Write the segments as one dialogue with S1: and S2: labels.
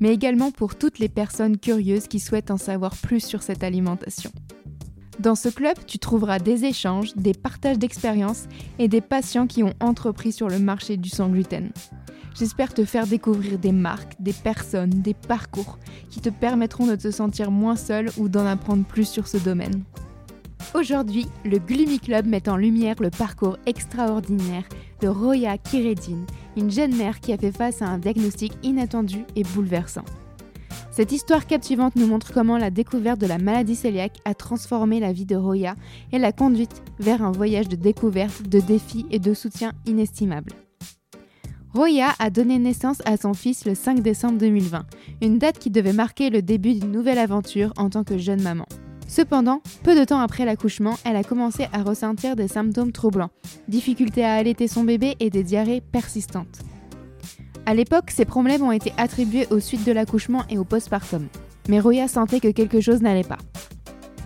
S1: mais également pour toutes les personnes curieuses qui souhaitent en savoir plus sur cette alimentation. Dans ce club, tu trouveras des échanges, des partages d'expériences et des patients qui ont entrepris sur le marché du sans gluten. J'espère te faire découvrir des marques, des personnes, des parcours qui te permettront de te sentir moins seul ou d'en apprendre plus sur ce domaine. Aujourd'hui, le Gloomy Club met en lumière le parcours extraordinaire de Roya Kiredine, une jeune mère qui a fait face à un diagnostic inattendu et bouleversant. Cette histoire captivante nous montre comment la découverte de la maladie cœliaque a transformé la vie de Roya et l'a conduite vers un voyage de découverte, de défis et de soutien inestimable. Roya a donné naissance à son fils le 5 décembre 2020, une date qui devait marquer le début d'une nouvelle aventure en tant que jeune maman. Cependant, peu de temps après l'accouchement, elle a commencé à ressentir des symptômes troublants, difficultés à allaiter son bébé et des diarrhées persistantes. À l'époque, ces problèmes ont été attribués aux suites de l'accouchement et au postpartum. Mais Roya sentait que quelque chose n'allait pas.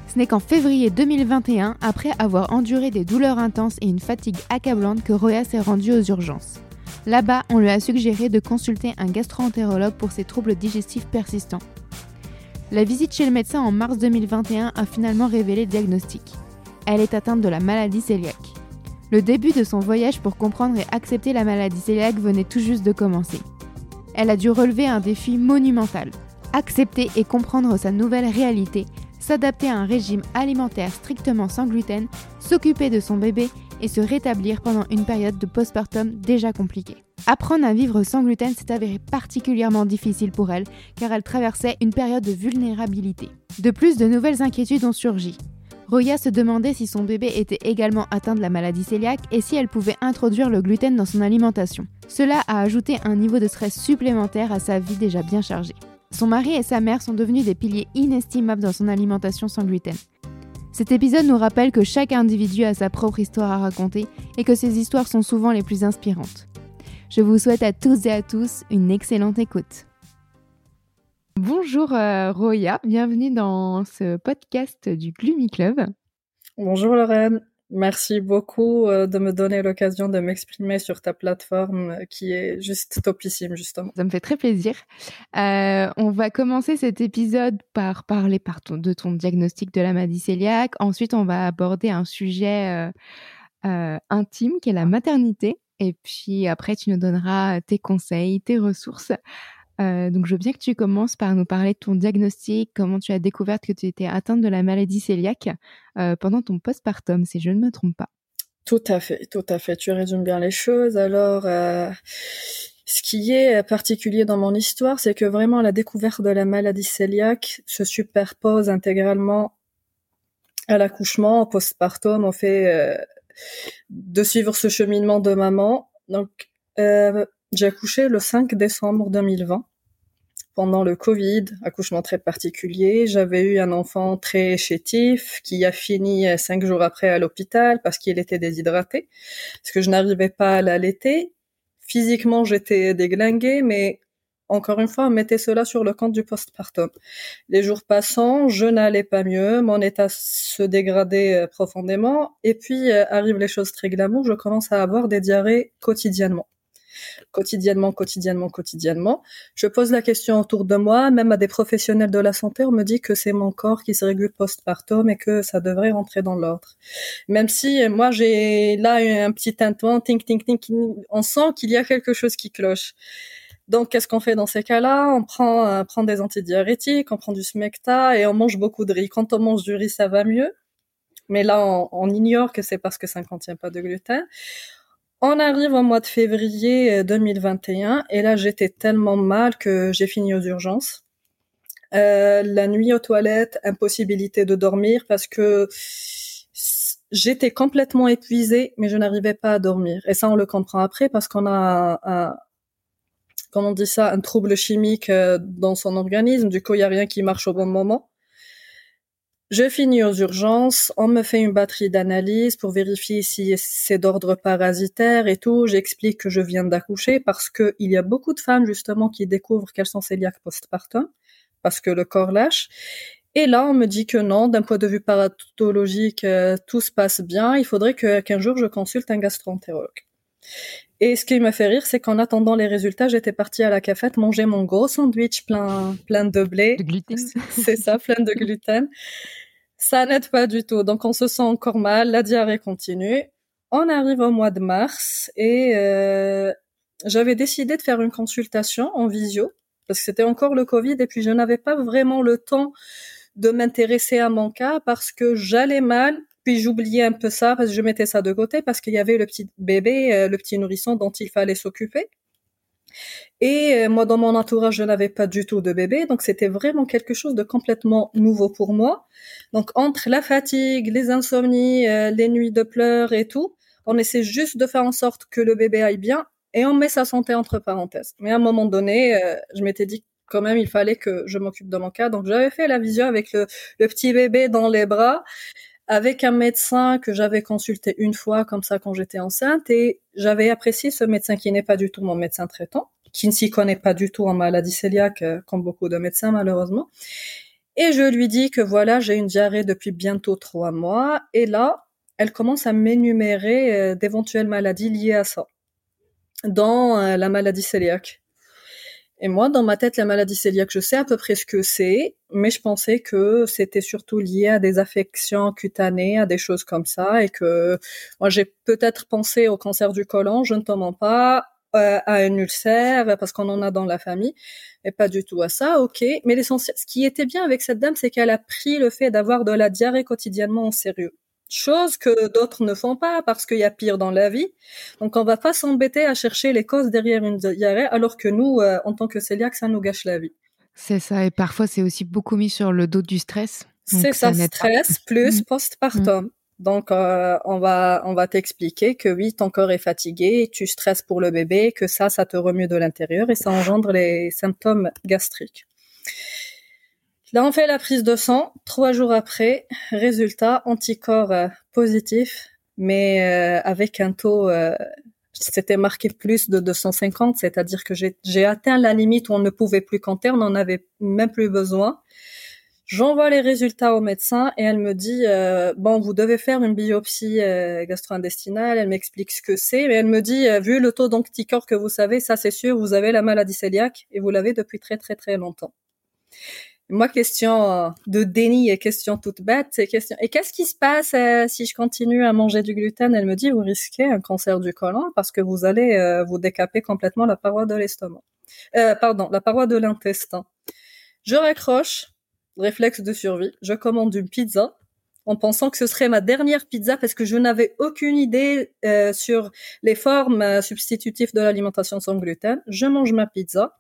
S1: Ce n'est qu'en février 2021, après avoir enduré des douleurs intenses et une fatigue accablante, que Roya s'est rendue aux urgences. Là-bas, on lui a suggéré de consulter un gastro-entérologue pour ses troubles digestifs persistants. La visite chez le médecin en mars 2021 a finalement révélé le diagnostic. Elle est atteinte de la maladie cœliaque. Le début de son voyage pour comprendre et accepter la maladie cœliaque venait tout juste de commencer. Elle a dû relever un défi monumental. Accepter et comprendre sa nouvelle réalité, s'adapter à un régime alimentaire strictement sans gluten, s'occuper de son bébé et se rétablir pendant une période de postpartum déjà compliquée. Apprendre à vivre sans gluten s'est avéré particulièrement difficile pour elle car elle traversait une période de vulnérabilité. De plus, de nouvelles inquiétudes ont surgi. Roya se demandait si son bébé était également atteint de la maladie cœliaque et si elle pouvait introduire le gluten dans son alimentation. Cela a ajouté un niveau de stress supplémentaire à sa vie déjà bien chargée. Son mari et sa mère sont devenus des piliers inestimables dans son alimentation sans gluten. Cet épisode nous rappelle que chaque individu a sa propre histoire à raconter et que ces histoires sont souvent les plus inspirantes. Je vous souhaite à tous et à tous une excellente écoute. Bonjour euh, Roya, bienvenue dans ce podcast du Gloomy Club.
S2: Bonjour Lorraine, merci beaucoup euh, de me donner l'occasion de m'exprimer sur ta plateforme euh, qui est juste topissime justement.
S1: Ça me fait très plaisir. Euh, on va commencer cet épisode par parler par ton, de ton diagnostic de la maladie cœliaque. Ensuite, on va aborder un sujet intime qui est la maternité. Et puis après, tu nous donneras tes conseils, tes ressources. Euh, donc, je veux bien que tu commences par nous parler de ton diagnostic, comment tu as découvert que tu étais atteinte de la maladie cœliaque euh, pendant ton postpartum, si je ne me trompe pas.
S2: Tout à fait, tout à fait. Tu résumes bien les choses. Alors, euh, ce qui est particulier dans mon histoire, c'est que vraiment la découverte de la maladie cœliaque se superpose intégralement à l'accouchement, au postpartum. On fait euh, de suivre ce cheminement de maman. Donc, euh, j'ai accouché le 5 décembre 2020 pendant le Covid, accouchement très particulier. J'avais eu un enfant très chétif qui a fini cinq jours après à l'hôpital parce qu'il était déshydraté, parce que je n'arrivais pas à l'allaiter. Physiquement, j'étais déglinguée, mais encore une fois, mettez cela sur le compte du postpartum. Les jours passant, je n'allais pas mieux, mon état se dégradait profondément, et puis euh, arrivent les choses très glamour, je commence à avoir des diarrhées quotidiennement quotidiennement, quotidiennement, quotidiennement. Je pose la question autour de moi, même à des professionnels de la santé, on me dit que c'est mon corps qui se régule postpartum et que ça devrait rentrer dans l'ordre. Même si moi j'ai là un petit tintement, tink, tink, tink, on sent qu'il y a quelque chose qui cloche. Donc, qu'est-ce qu'on fait dans ces cas-là? On prend, euh, prend des antidiurétiques, on prend du smecta et on mange beaucoup de riz. Quand on mange du riz, ça va mieux. Mais là, on, ignore que c'est parce que ça ne contient pas de gluten. On arrive au mois de février 2021 et là j'étais tellement mal que j'ai fini aux urgences. Euh, la nuit aux toilettes, impossibilité de dormir parce que j'étais complètement épuisée mais je n'arrivais pas à dormir. Et ça on le comprend après parce qu'on a comment on dit ça, un trouble chimique euh, dans son organisme. Du coup, il y a rien qui marche au bon moment. Je finis aux urgences, on me fait une batterie d'analyse pour vérifier si c'est d'ordre parasitaire et tout. J'explique que je viens d'accoucher parce que il y a beaucoup de femmes justement qui découvrent qu'elles sont cœliaques postpartum parce que le corps lâche. Et là, on me dit que non, d'un point de vue paratologique, euh, tout se passe bien. Il faudrait que qu'un jour je consulte un gastroentérologue. Et ce qui m'a fait rire, c'est qu'en attendant les résultats, j'étais partie à la cafette manger mon gros sandwich plein, plein de blé.
S1: De gluten.
S2: C'est ça, plein de gluten. Ça n'aide pas du tout. Donc on se sent encore mal, la diarrhée continue. On arrive au mois de mars et euh, j'avais décidé de faire une consultation en visio parce que c'était encore le Covid et puis je n'avais pas vraiment le temps de m'intéresser à mon cas parce que j'allais mal, puis j'oubliais un peu ça parce que je mettais ça de côté parce qu'il y avait le petit bébé, euh, le petit nourrisson dont il fallait s'occuper. Et euh, moi, dans mon entourage, je n'avais pas du tout de bébé, donc c'était vraiment quelque chose de complètement nouveau pour moi. Donc entre la fatigue, les insomnies, euh, les nuits de pleurs et tout, on essaie juste de faire en sorte que le bébé aille bien et on met sa santé entre parenthèses. Mais à un moment donné, je m'étais dit quand même, il fallait que je m'occupe de mon cas. Donc j'avais fait la visio avec le, le petit bébé dans les bras avec un médecin que j'avais consulté une fois comme ça quand j'étais enceinte et j'avais apprécié ce médecin qui n'est pas du tout mon médecin traitant, qui ne s'y connaît pas du tout en maladie cœliaque euh, comme beaucoup de médecins malheureusement. Et je lui dis que voilà, j'ai une diarrhée depuis bientôt trois mois et là, elle commence à m'énumérer euh, d'éventuelles maladies liées à ça, dans euh, la maladie cœliaque. Et moi, dans ma tête, la maladie cœliaque, je sais à peu près ce que c'est, mais je pensais que c'était surtout lié à des affections cutanées, à des choses comme ça, et que moi, j'ai peut-être pensé au cancer du côlon, je ne t'en mens pas, euh, à un ulcère, parce qu'on en a dans la famille, et pas du tout à ça, ok. Mais l'essentiel, ce qui était bien avec cette dame, c'est qu'elle a pris le fait d'avoir de la diarrhée quotidiennement en sérieux chose que d'autres ne font pas parce qu'il y a pire dans la vie. Donc on va pas s'embêter à chercher les causes derrière une diarrhée alors que nous, euh, en tant que cœliaque, ça nous gâche la vie.
S1: C'est ça, et parfois c'est aussi beaucoup mis sur le dos du stress.
S2: C'est ça, stress plus mm. postpartum. Donc euh, on va on va t'expliquer que oui, ton corps est fatigué, tu stresses pour le bébé, que ça, ça te remue de l'intérieur et ça engendre les symptômes gastriques. Là, on fait la prise de sang. Trois jours après, résultat, anticorps euh, positif, mais euh, avec un taux, euh, c'était marqué plus de 250, c'est-à-dire que j'ai atteint la limite où on ne pouvait plus compter, on n'en avait même plus besoin. J'envoie les résultats au médecin et elle me dit bon vous devez faire une biopsie gastro-intestinale. Elle m'explique ce que c'est, mais elle me dit vu le taux d'anticorps que vous savez, ça c'est sûr, vous avez la maladie cœliaque et vous l'avez depuis très très très longtemps. Moi, question euh, de déni et question toute bête, c'est question. Et qu'est-ce qui se passe euh, si je continue à manger du gluten? Elle me dit, vous risquez un cancer du côlon parce que vous allez euh, vous décaper complètement la paroi de l'estomac. pardon, la paroi de l'intestin. Je raccroche, réflexe de survie. Je commande une pizza en pensant que ce serait ma dernière pizza parce que je n'avais aucune idée euh, sur les formes euh, substitutives de l'alimentation sans gluten. Je mange ma pizza.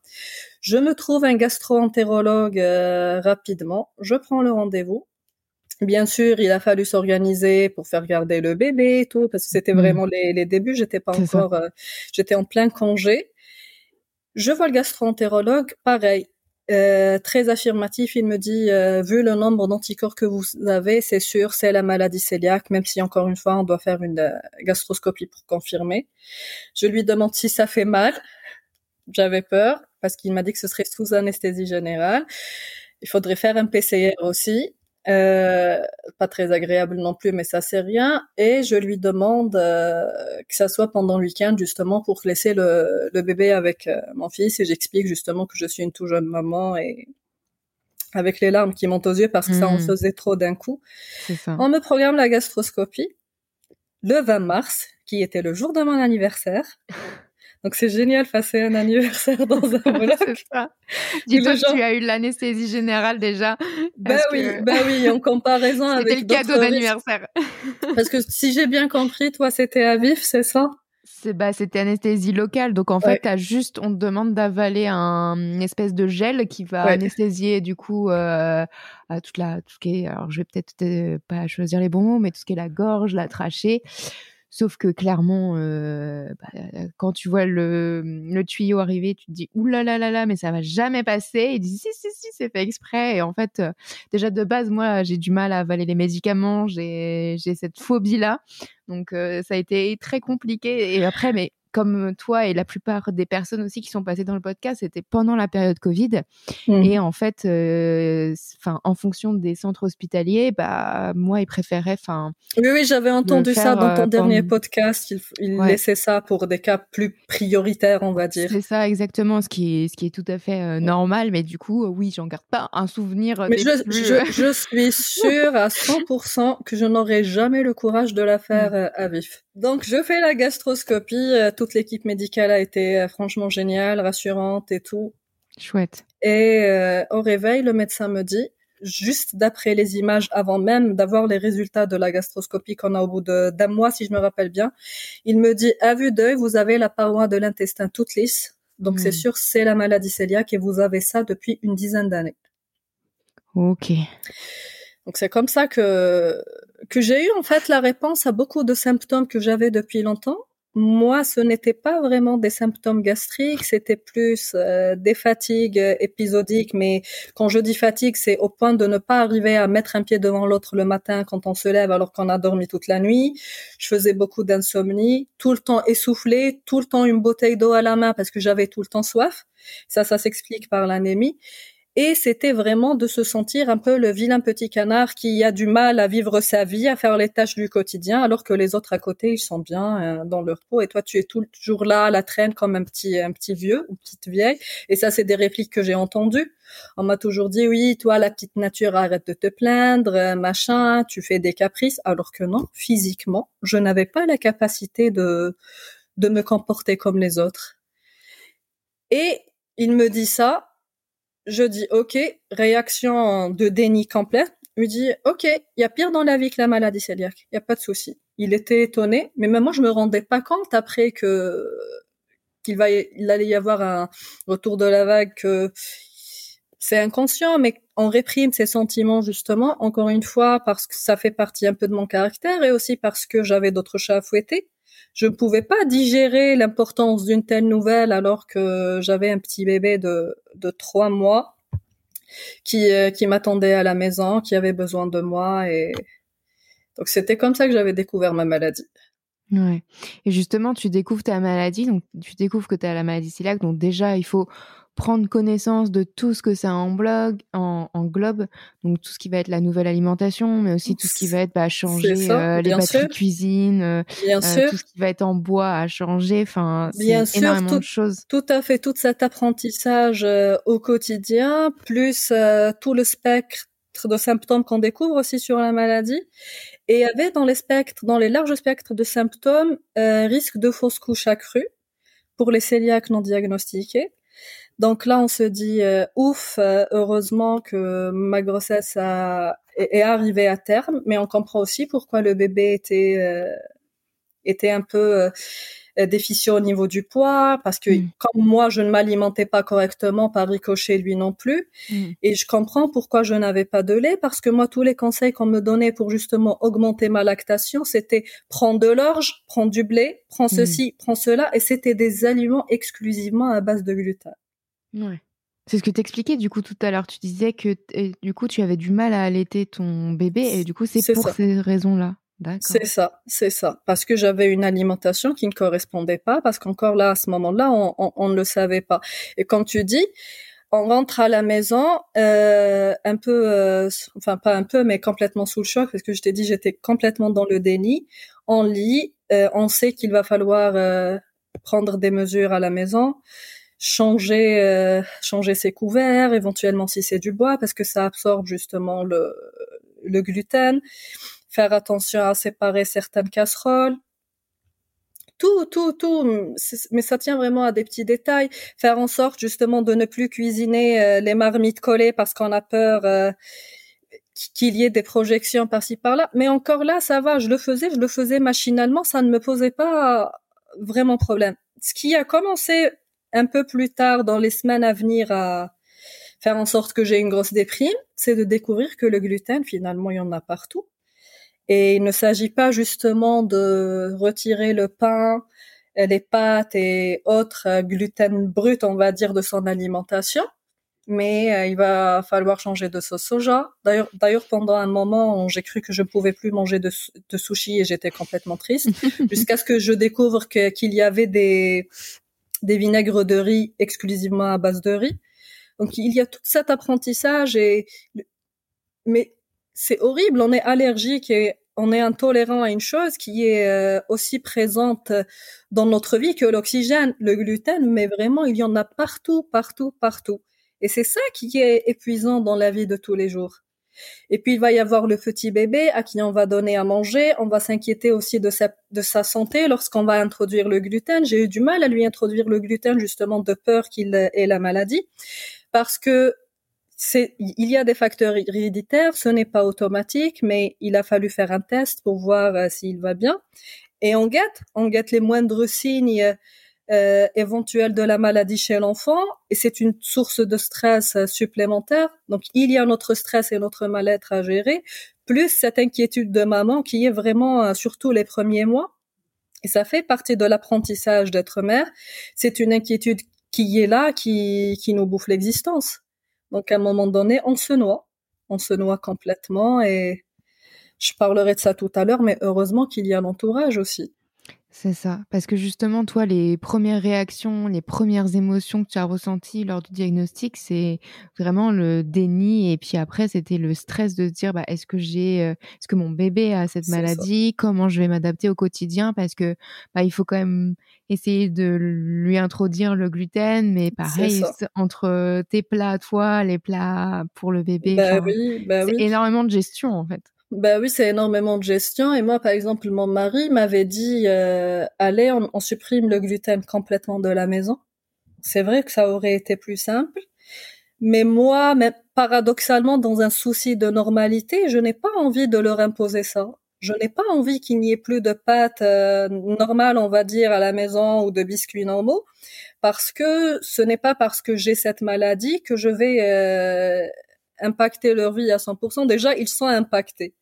S2: Je me trouve un gastro-entérologue euh, rapidement. Je prends le rendez-vous. Bien sûr, il a fallu s'organiser pour faire garder le bébé et tout, parce que c'était mmh. vraiment les, les, débuts. J'étais pas encore, j'étais en plein congé. Je vois le gastro-entérologue, pareil. Euh, très affirmatif, il me dit euh, vu le nombre d'anticorps que vous avez, c'est sûr, c'est la maladie cœliaque, même si encore une fois on doit faire une euh, gastroscopie pour confirmer. Je lui demande si ça fait mal. J'avais peur parce qu'il m'a dit que ce serait sous anesthésie générale. Il faudrait faire un PCR aussi. Euh, pas très agréable non plus, mais ça c'est rien. Et je lui demande euh, que ça soit pendant le week-end justement pour laisser le, le bébé avec euh, mon fils et j'explique justement que je suis une tout jeune maman et avec les larmes qui montent aux yeux parce que ça en mmh. faisait trop d'un coup. On me programme la gastroscopie le 20 mars, qui était le jour de mon anniversaire. Donc c'est génial passer un anniversaire dans un bloc.
S1: Dis-toi que tu as eu l'anesthésie générale déjà.
S2: Bah oui, bah oui, en comparaison avec
S1: C'était le cadeau d'anniversaire.
S2: Parce que si j'ai bien compris, toi c'était à vif, c'est ça?
S1: C'est bah c'était anesthésie locale. Donc en fait as juste on te demande d'avaler un une espèce de gel qui va anesthésier du coup euh, à toute la tout ce qui est alors je vais peut-être pas choisir les bons mots mais tout ce qui est la gorge la trachée Sauf que clairement, euh, bah, quand tu vois le, le, tuyau arriver, tu te dis ouh là là là là, mais ça va jamais passer. Il dit si si si, c'est fait exprès. Et en fait, euh, déjà de base, moi, j'ai du mal à avaler les médicaments, j'ai cette phobie là, donc euh, ça a été très compliqué. Et après, mais comme toi et la plupart des personnes aussi qui sont passées dans le podcast, c'était pendant la période Covid. Mmh. Et en fait, euh, enfin, en fonction des centres hospitaliers, bah, moi, ils préféraient, enfin.
S2: Oui, oui, j'avais entendu ça dans ton euh, dernier podcast. Ils, ils laissaient ça pour des cas plus prioritaires, on va dire.
S1: C'est ça, exactement, ce qui est, ce qui est tout à fait euh, normal. Mais du coup, oui, j'en garde pas un souvenir.
S2: Mais je, je, je, suis sûre à 100% que je n'aurai jamais le courage de la faire à vif. Donc, je fais la gastroscopie. Euh, toute l'équipe médicale a été euh, franchement géniale, rassurante et tout.
S1: Chouette.
S2: Et euh, au réveil, le médecin me dit, juste d'après les images, avant même d'avoir les résultats de la gastroscopie qu'on a au bout d'un mois, si je me rappelle bien, il me dit, à vue d'œil, vous avez la paroi de l'intestin toute lisse. Donc, c'est hmm. sûr, c'est la maladie cœliaque et vous avez ça depuis une dizaine d'années.
S1: Ok.
S2: Donc c'est comme ça que que j'ai eu en fait la réponse à beaucoup de symptômes que j'avais depuis longtemps. Moi, ce n'était pas vraiment des symptômes gastriques, c'était plus euh, des fatigues épisodiques. Mais quand je dis fatigue, c'est au point de ne pas arriver à mettre un pied devant l'autre le matin quand on se lève alors qu'on a dormi toute la nuit. Je faisais beaucoup d'insomnie, tout le temps essoufflé, tout le temps une bouteille d'eau à la main parce que j'avais tout le temps soif. Ça, ça s'explique par l'anémie. Et c'était vraiment de se sentir un peu le vilain petit canard qui a du mal à vivre sa vie, à faire les tâches du quotidien, alors que les autres à côté, ils sont bien euh, dans leur peau. Et toi, tu es toujours là à la traîne comme un petit, un petit vieux ou petite vieille. Et ça, c'est des répliques que j'ai entendues. On m'a toujours dit, oui, toi, la petite nature, arrête de te plaindre, euh, machin, tu fais des caprices. Alors que non, physiquement, je n'avais pas la capacité de, de me comporter comme les autres. Et il me dit ça, je dis OK, réaction de déni complet. Il me dit OK, il y a pire dans la vie que la maladie cœliaque, il y a pas de souci. Il était étonné, mais même moi je me rendais pas compte après que qu'il va allait y avoir un retour de la vague que c'est inconscient, mais on réprime ses sentiments justement, encore une fois, parce que ça fait partie un peu de mon caractère et aussi parce que j'avais d'autres chats à fouetter je ne pouvais pas digérer l'importance d'une telle nouvelle alors que j'avais un petit bébé de, de trois mois qui, euh, qui m'attendait à la maison, qui avait besoin de moi et donc c'était comme ça que j'avais découvert ma maladie.
S1: Ouais. Et justement, tu découvres ta maladie, donc tu découvres que tu as la maladie cœliaque, donc déjà il faut prendre connaissance de tout ce que ça englobe, en, englobe, donc tout ce qui va être la nouvelle alimentation, mais aussi tout ce qui va être bah, changer euh, les batteries de cuisine, euh, euh, tout ce qui va être en bois à changer, enfin, énormément
S2: tout,
S1: de choses.
S2: Tout à fait, tout cet apprentissage au quotidien, plus tout le spectre de symptômes qu'on découvre aussi sur la maladie. Et il y avait dans les spectres, dans les larges spectres de symptômes, risque de fausse couche accrue pour les cœliaques non diagnostiqués. Donc là, on se dit euh, ouf, euh, heureusement que ma grossesse a, est, arrivée à terme, mais on comprend aussi pourquoi le bébé était euh, était un peu déficient au niveau du poids, parce que mm. comme moi, je ne m'alimentais pas correctement, par ricochet lui non plus, mm. et je comprends pourquoi je n'avais pas de lait, parce que moi, tous les conseils qu'on me donnait pour justement augmenter ma lactation, c'était prends de l'orge, prends du blé, prends mm. ceci, prends cela, et c'était des aliments exclusivement à base de gluten.
S1: Ouais. C'est ce que t'expliquais du coup tout à l'heure. Tu disais que du coup tu avais du mal à allaiter ton bébé et du coup c'est pour ces raisons-là.
S2: C'est ça, c'est ça. Parce que j'avais une alimentation qui ne correspondait pas, parce qu'encore là, à ce moment-là, on, ne le savait pas. Et comme tu dis, on rentre à la maison euh, un peu, euh, enfin pas un peu, mais complètement sous le choc, parce que je t'ai dit, j'étais complètement dans le déni. On lit, euh, on sait qu'il va falloir prendre des mesures à la maison changer euh, changer ses couverts, éventuellement si c'est du bois parce que ça absorbe justement le le gluten, faire attention à séparer certaines casseroles. Tout, tout, tout, mais ça tient vraiment à des petits détails. Faire en sorte justement de ne plus cuisiner euh, les marmites collées parce qu'on a peur euh, qu'il y ait des projections par-ci par-là. Mais encore là, ça va, je le faisais, je le faisais machinalement, ça ne me posait pas vraiment problème. Ce qui a commencé un peu plus tard dans les semaines à venir à faire en sorte que j'ai une grosse déprime, c'est de découvrir que le gluten, finalement, il y en a partout. Et il ne s'agit pas justement de retirer le pain, les pâtes et autres gluten brut, on va dire, de son alimentation. Mais euh, il va falloir changer de sauce soja. D'ailleurs, d'ailleurs, pendant un moment, j'ai cru que je ne pouvais plus manger de, de sushi et j'étais complètement triste, jusqu'à ce que je découvre qu'il y avait des des vinaigres de riz exclusivement à base de riz. Donc il y a tout cet apprentissage et mais c'est horrible, on est allergique et on est intolérant à une chose qui est euh, aussi présente dans notre vie que l'oxygène, le gluten, mais vraiment il y en a partout, partout, partout. Et c'est ça qui est épuisant dans la vie de tous les jours. Et puis il va y avoir le petit bébé à qui on va donner à manger. On va s'inquiéter aussi de sa, santé lorsqu'on va introduire le gluten. J'ai eu du mal à lui introduire le gluten justement de peur qu'il ait la maladie parce que c'est, il y a des facteurs héréditaires, ce n'est pas automatique, mais il a fallu faire un test pour voir euh, s'il va bien. Et on guette, on guette les moindres signes euh, éventuelle de la maladie chez l'enfant et c'est une source de stress euh, supplémentaire. Donc il y a notre stress et notre mal-être à gérer, plus cette inquiétude de maman qui est vraiment euh, surtout les premiers mois. Et ça fait partie de l'apprentissage d'être mère. C'est une inquiétude qui est là, qui, qui nous bouffe l'existence. Donc à un moment donné, on se noie. On se noie complètement et je parlerai de ça tout à l'heure, mais heureusement qu'il y a l'entourage aussi.
S1: C'est ça. Parce que justement, toi, les premières réactions, les premières émotions que tu as ressenties lors du diagnostic, c'est vraiment le déni. Et puis après, c'était le stress de se dire, bah, est-ce que j'ai, euh, est-ce que mon bébé a cette maladie? Comment je vais m'adapter au quotidien? Parce que, bah, il faut quand même essayer de lui introduire le gluten, mais pareil, entre tes plats, toi, les plats pour le bébé.
S2: Bah oui, bah
S1: c'est énormément de gestion, en fait.
S2: Bah oui, c'est énormément de gestion. Et moi, par exemple, mon mari m'avait dit, euh, allez, on, supprime le gluten complètement de la maison. C'est vrai que ça aurait été plus simple. Mais moi, paradoxalement, dans un souci de normalité, je n'ai pas envie de leur imposer ça. Je n'ai pas envie qu'il n'y ait plus de pâtes euh, normales, on va dire, à la maison ou de biscuits normaux, parce que ce n'est pas parce que j'ai cette maladie que je vais euh, impacter leur vie à 100%. Déjà, ils sont impactés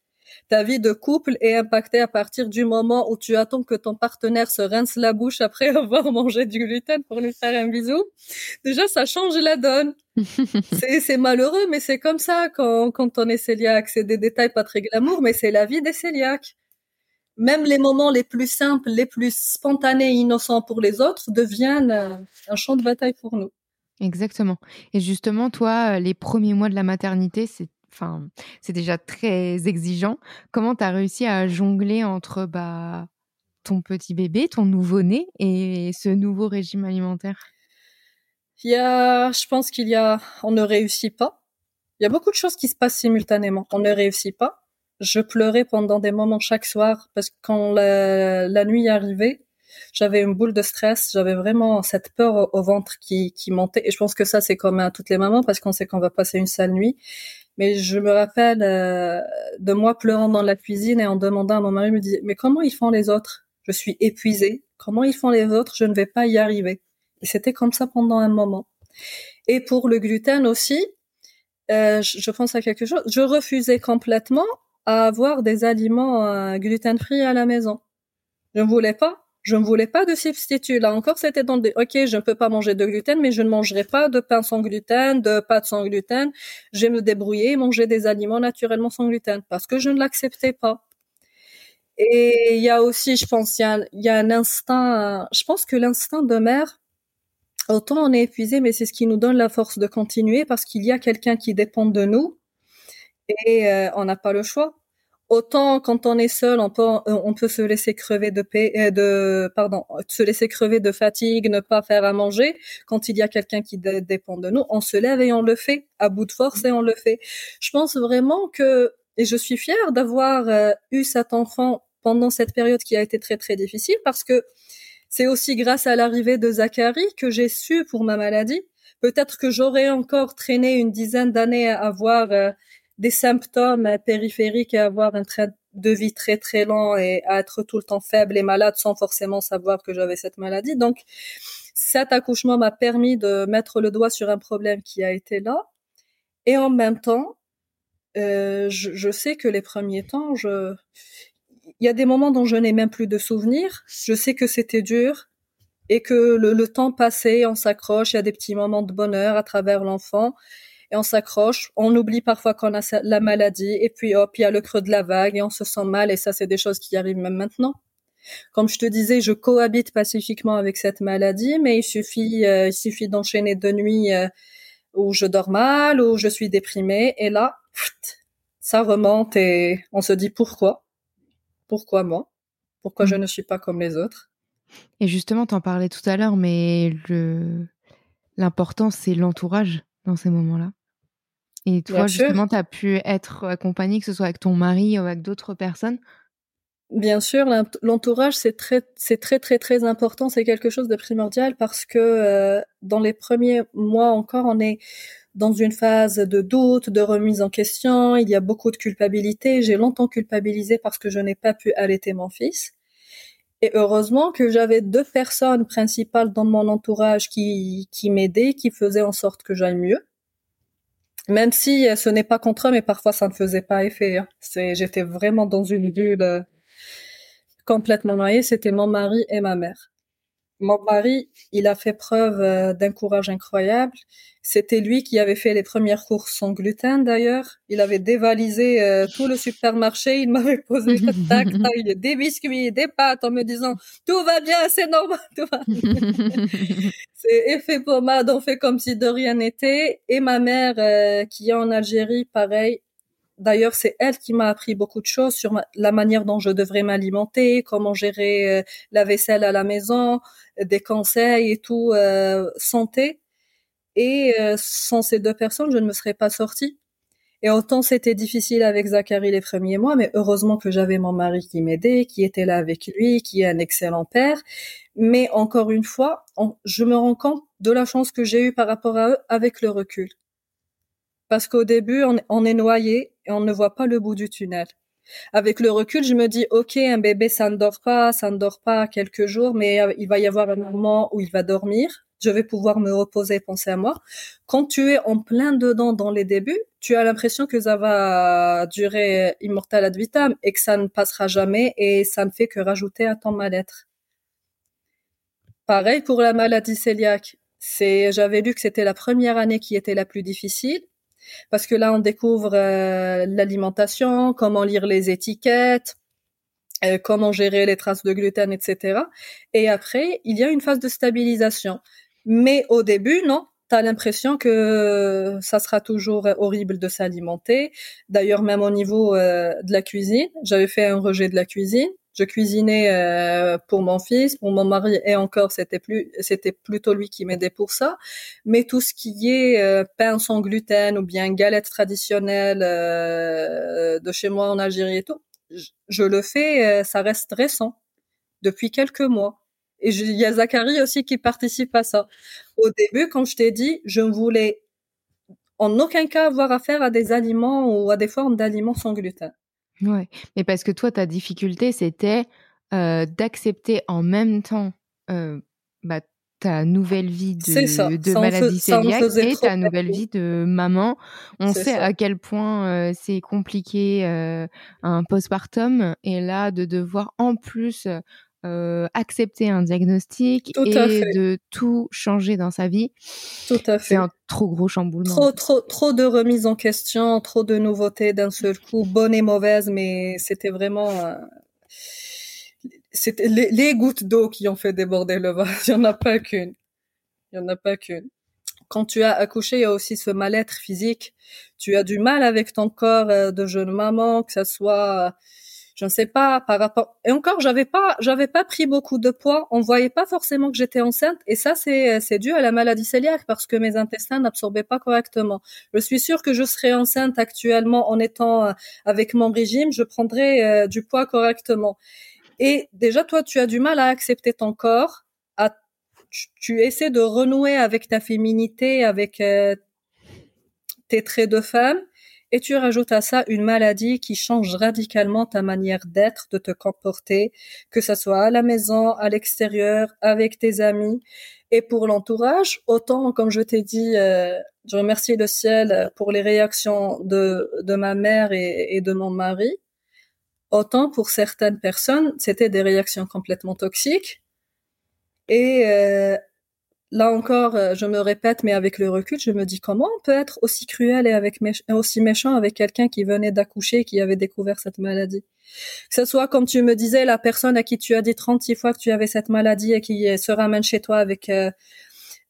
S2: ta vie de couple est impactée à partir du moment où tu attends que ton partenaire se rince la bouche après avoir mangé du gluten pour lui faire un bisou. Déjà, ça change la donne. c'est malheureux, mais c'est comme ça quand, quand on est cœliaque. C'est des détails pas très glamour, mais c'est la vie des cœliaques. Même les moments les plus simples, les plus spontanés et innocents pour les autres deviennent un champ de bataille pour nous.
S1: Exactement. Et justement, toi, les premiers mois de la maternité, c'est enfin, c'est déjà très exigeant. Comment tu as réussi à jongler entre bah, ton petit bébé, ton nouveau-né et ce nouveau régime alimentaire?
S2: Il y a, je pense qu'il y a, on ne réussit pas. Il y a beaucoup de choses qui se passent simultanément. On ne réussit pas. Je pleurais pendant des moments chaque soir parce que quand la, la nuit arrivait, j'avais une boule de stress, j'avais vraiment cette peur au, ventre qui, qui montait. Et je pense que ça, c'est comme à toutes les mamans parce qu'on sait qu'on va passer une sale nuit. Mais je me rappelle euh, de moi pleurant dans la cuisine et en demandant à mon mari, me dit, mais comment ils font les autres? Je suis épuisée. Comment ils font les autres? Je ne vais pas y arriver. Et c'était comme ça pendant un moment. Et pour le gluten aussi, euh, je, pense à quelque chose. Je refusais complètement à avoir des aliments euh, gluten-free à la maison. Je ne voulais pas je ne voulais pas de substitut. Là encore, c'était dans des, ok, je ne peux pas manger de gluten, mais je ne mangerai pas de pain sans gluten, de pâtes sans gluten. Je vais me débrouiller et manger des aliments naturellement sans gluten parce que je ne l'acceptais pas. Et il y a aussi, je pense, il y a, y a un instinct, je pense que l'instinct de mère, autant on est épuisé, mais c'est ce qui nous donne la force de continuer parce qu'il y a quelqu'un qui dépend de nous et euh, on n'a pas le choix. Autant quand on est seul, on peut, peut se laisser crever de, euh, de, pardon, se laisser crever de fatigue, ne pas faire à manger. Quand il y a quelqu'un qui dépend de nous, on se lève et on le fait à bout de force et on le fait. Je pense vraiment que, et je suis fière d'avoir euh, eu cet enfant pendant cette période qui a été très très difficile parce que c'est aussi grâce à l'arrivée de Zachary que j'ai su pour ma maladie. Peut-être que j'aurais encore traîné une dizaine d'années à avoir euh, des symptômes périphériques et avoir un train de vie très très lent et à être tout le temps faible et malade sans forcément savoir que j'avais cette maladie. Donc cet accouchement m'a permis de mettre le doigt sur un problème qui a été là et en même temps euh, je, je, sais que les premiers temps, je, il y a des moments dont je n'ai même plus de souvenirs. Je sais que c'était dur et que le, le temps passait, on s'accroche. Il y a des petits moments de bonheur à travers l'enfant et on s'accroche. On oublie parfois qu'on a la maladie et puis hop, il y a le creux de la vague et on se sent mal et ça, c'est des choses qui arrivent même maintenant. Comme je te disais, je cohabite pacifiquement avec cette maladie, mais il suffit, euh, il suffit d'enchaîner deux nuits euh, où je dors mal, où je suis déprimée, et là, ça remonte et on se dit pourquoi, pourquoi moi, pourquoi je mm. ne suis pas comme les autres?
S1: Et justement, t'en parlais tout à l'heure, mais le l'important c'est l'entourage dans ces moments-là. Et toi, justement, tu as pu être accompagnée, que ce soit avec ton mari ou avec d'autres personnes,
S2: Bien sûr, l'entourage c'est très, c'est très très très important. C'est quelque chose de primordial parce que euh, dans les premiers mois encore, on est dans une phase de doute, de remise en question. Il y a beaucoup de culpabilité. J'ai longtemps culpabilisé parce que je n'ai pas pu allaiter mon fils. Et heureusement que j'avais deux personnes principales dans mon entourage qui, qui m'aidaient, qui faisaient en sorte que j'aille mieux. Même si ce n'est pas contre eux, mais parfois ça ne faisait pas effet. Hein. J'étais vraiment dans une bulle complètement noyé, c'était mon mari et ma mère. Mon mari, il a fait preuve euh, d'un courage incroyable. C'était lui qui avait fait les premières courses sans gluten d'ailleurs. Il avait dévalisé euh, tout le supermarché. Il m'avait posé tac, tac, des biscuits, des pâtes en me disant tout va bien, c'est normal, tout va c'est effet pommade, on fait comme si de rien n'était. Et ma mère, euh, qui est en Algérie, pareil, D'ailleurs, c'est elle qui m'a appris beaucoup de choses sur la manière dont je devrais m'alimenter, comment gérer euh, la vaisselle à la maison, des conseils et tout, euh, santé. Et euh, sans ces deux personnes, je ne me serais pas sortie. Et autant c'était difficile avec Zachary les premiers mois, mais heureusement que j'avais mon mari qui m'aidait, qui était là avec lui, qui est un excellent père. Mais encore une fois, je me rends compte de la chance que j'ai eue par rapport à eux avec le recul. Parce qu'au début, on, est noyé et on ne voit pas le bout du tunnel. Avec le recul, je me dis, OK, un bébé, ça ne dort pas, ça ne dort pas quelques jours, mais euh, il va y avoir un moment où il va dormir. Je vais pouvoir me reposer, penser à moi. Quand tu es en plein dedans dans les débuts, tu as l'impression que ça va durer immortel ad vitam et que ça ne passera jamais et ça ne fait que rajouter à ton mal-être. Pareil pour la maladie cœliaque. J'avais lu que c'était la première année qui était la plus difficile parce que là, on découvre euh, l'alimentation, comment lire les étiquettes, euh, comment gérer les traces de gluten, etc. Et après, il y a une phase de stabilisation. Mais au début, non, tu as l'impression que ça sera toujours horrible de s'alimenter. D'ailleurs, même au niveau euh, de la cuisine, j'avais fait un rejet de la cuisine. Je cuisinais euh, pour mon fils, pour mon mari et encore c'était plus c'était plutôt lui qui m'aidait pour ça. Mais tout ce qui est euh, pain sans gluten ou bien galette traditionnelle euh, de chez moi en Algérie et tout, je, le fais, ça reste récent depuis quelques mois. Et il y a Zachary aussi qui participe à ça. Au début, quand je t'ai dit, je ne voulais en aucun cas avoir affaire à des aliments ou à des formes d'aliments sans gluten.
S1: Ouais, mais parce que toi, ta difficulté, c'était euh, d'accepter en même temps euh, bah, ta nouvelle vie de, de maladie cœliaque et ta nouvelle vie de maman. On sait à quel point euh, c'est compliqué un postpartum et là de devoir en plus accepter un diagnostic et de tout changer dans sa vie.
S2: Tout à fait.
S1: C'est un trop gros chamboulement.
S2: Trop, trop, trop de remises en question, trop de nouveautés d'un seul coup, bonnes et mauvaises, mais c'était vraiment. Euh, c'était les, gouttes d'eau qui ont fait déborder le vase. Il n'y en a pas qu'une. Il n'y en a pas qu'une. Quand tu as accouché, il y a aussi ce mal-être physique. Tu as du mal avec ton corps euh, de jeune maman, que ça soit je ne sais pas par rapport et encore j'avais pas j'avais pas pris beaucoup de poids. On voyait pas forcément que j'étais enceinte. Et ça c'est c'est dû à la maladie cœliaque parce que mes intestins n'absorbaient pas correctement. Je suis sûre que je serais enceinte actuellement en étant euh, avec mon régime. Je prendrais euh, du poids correctement. Et déjà toi tu as du mal à accepter ton corps. Tu, essaies de renouer avec ta féminité avec euh, tes traits de femme et tu rajoutes à ça une maladie qui change radicalement ta manière d'être, de te comporter, que ce soit à la maison, à l'extérieur, avec tes amis et pour l'entourage. Autant, comme je t'ai dit, euh, je remercie le ciel pour les réactions de, de ma mère et, et de mon mari. Autant pour certaines personnes, c'était des réactions complètement toxiques. Et euh, là encore, euh, je me répète, mais avec le recul, je me dis comment on peut être aussi cruel et avec aussi méchant avec quelqu'un qui venait d'accoucher, qui avait découvert cette maladie. Que ce soit, comme tu me disais, la personne à qui tu as dit 36 fois que tu avais cette maladie et qui euh, se ramène chez toi avec euh,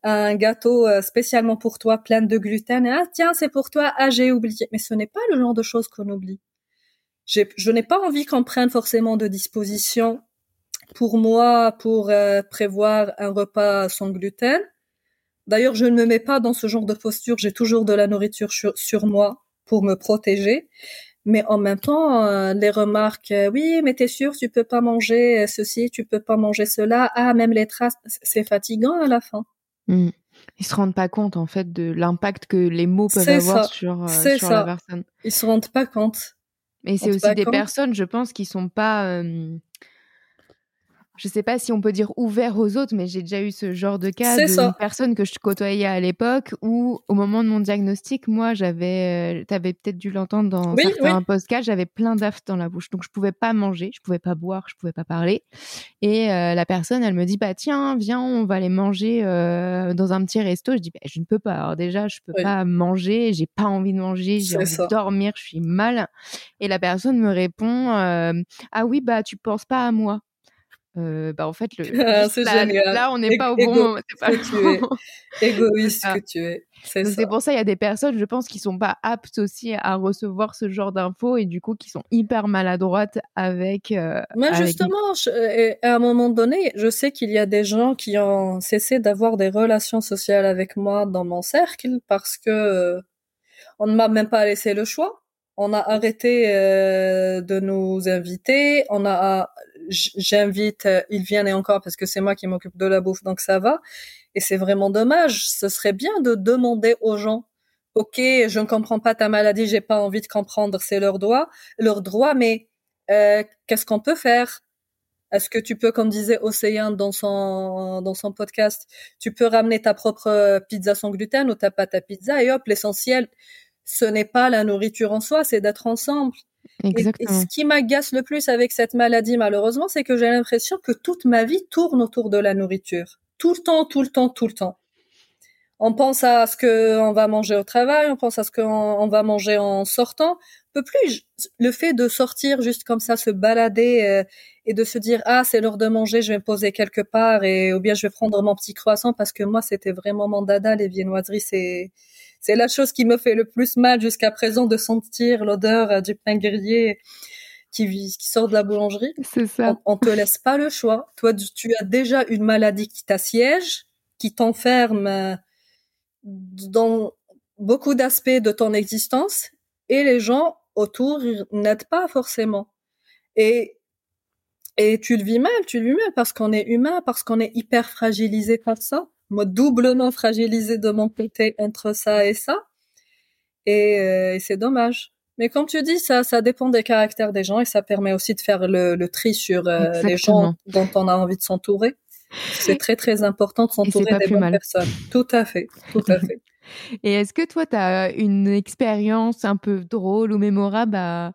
S2: un gâteau spécialement pour toi, plein de gluten. Ah, tiens, c'est pour toi. Ah, j'ai oublié. Mais ce n'est pas le genre de choses qu'on oublie. Je n'ai pas envie qu'on prenne forcément de dispositions pour moi pour euh, prévoir un repas sans gluten. D'ailleurs, je ne me mets pas dans ce genre de posture. J'ai toujours de la nourriture sur, moi pour me protéger. Mais en même temps, euh, les remarques, euh, oui, mais t'es sûr, tu peux pas manger ceci, tu peux pas manger cela. Ah, même les traces, c'est fatigant à la fin.
S1: Mmh. Ils se rendent pas compte en fait de l'impact que les mots peuvent avoir sur, sur la personne.
S2: Ils se rendent pas compte.
S1: Mais c'est aussi des personnes, je pense, qui sont pas je sais pas si on peut dire ouvert aux autres, mais j'ai déjà eu ce genre de cas de personne que je côtoyais à l'époque où, au moment de mon diagnostic, moi, j'avais, euh, tu avais peut-être dû l'entendre dans certains oui. podcasts, j'avais plein d'aftes dans la bouche, donc je pouvais pas manger, je pouvais pas boire, je pouvais pas parler. Et euh, la personne, elle me dit, bah tiens, viens, on va aller manger euh, dans un petit resto. Je dis, bah, je ne peux pas. Alors déjà, je peux pas manger, j'ai pas envie de manger, j'ai envie de dormir, je suis mal. Et la personne me répond, ah oui, bah tu penses pas à moi. Euh, bah en fait le
S2: ah,
S1: là, là, on n'est pas au bon moment
S2: c'est pas que tu es. égoïste que tu es
S1: c'est pour ça il y a des personnes je pense qui sont pas aptes aussi à recevoir ce genre d'infos et du coup qui sont hyper maladroites avec euh,
S2: moi justement à un moment donné je sais qu'il y a des gens qui ont cessé d'avoir des relations sociales avec moi dans mon cercle parce que euh, on ne m'a même pas laissé le choix. On a arrêté euh, de nous inviter. On a j'invite, euh, ils viennent et encore parce que c'est moi qui m'occupe de la bouffe, donc ça va. Et c'est vraiment dommage. Ce serait bien de demander aux gens, ok, je ne comprends pas ta maladie, j'ai pas envie de comprendre, c'est leur droit, leur droit, mais euh, qu'est-ce qu'on peut faire? Est-ce que tu peux, comme disait Océane dans son dans son podcast, tu peux ramener ta propre pizza sans gluten ou ta pâte à pizza et hop, l'essentiel, ce n'est pas la nourriture en soi, c'est d'être ensemble.
S1: Exactement.
S2: Et, ce qui m'agace le plus avec cette maladie, malheureusement, c'est que j'ai l'impression que toute ma vie tourne autour de la nourriture. Tout le temps, tout le temps, tout le temps. On pense à ce qu'on va manger au travail, on pense à ce qu'on va manger en sortant. Peu plus le fait de sortir juste comme ça, se balader euh, et de se dire ah c'est l'heure de manger, je vais me poser quelque part et ou bien je vais prendre mon petit croissant parce que moi c'était vraiment mon dada les viennoiseries c'est c'est la chose qui me fait le plus mal jusqu'à présent de sentir l'odeur euh, du pain grillé qui, qui sort de la boulangerie.
S1: C'est ça.
S2: On, te laisse pas le choix. Toi, tu as déjà une maladie qui t'assiège, qui t'enferme euh, dans beaucoup d'aspects de ton existence et les gens autour n'aident pas forcément. Et et tu le vis mal, tu le vis mal parce qu'on est humain, parce qu'on est hyper fragilisé par ça moi doublement fragilisée de mon côté entre ça et ça. Et, euh, c'est dommage. Mais comme tu dis, ça, ça dépend des caractères des gens et ça permet aussi de faire le, le tri sur euh, les gens dont on a envie de s'entourer. C'est très très important de s'entourer des bonnes personnes. Tout à fait, tout à fait.
S1: et est-ce que toi, tu as une expérience un peu drôle ou mémorable à,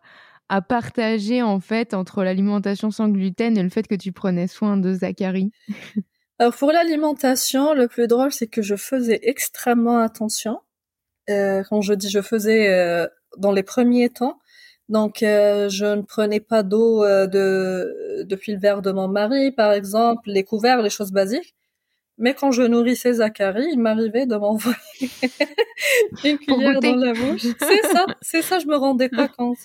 S1: à partager en fait entre l'alimentation sans gluten et le fait que tu prenais soin de Zachary?
S2: alors pour l'alimentation, le plus drôle, c'est que je faisais extrêmement attention. Euh, quand je dis je faisais euh, dans les premiers temps, donc euh, je ne prenais pas d'eau euh, de depuis le verre de mon mari, par exemple, les couverts, les choses basiques. Mais quand je nourrissais Zachary, il m'arrivait de m'envoyer une cuillère dans la bouche. C'est ça, c'est ça, je me rendais pas compte.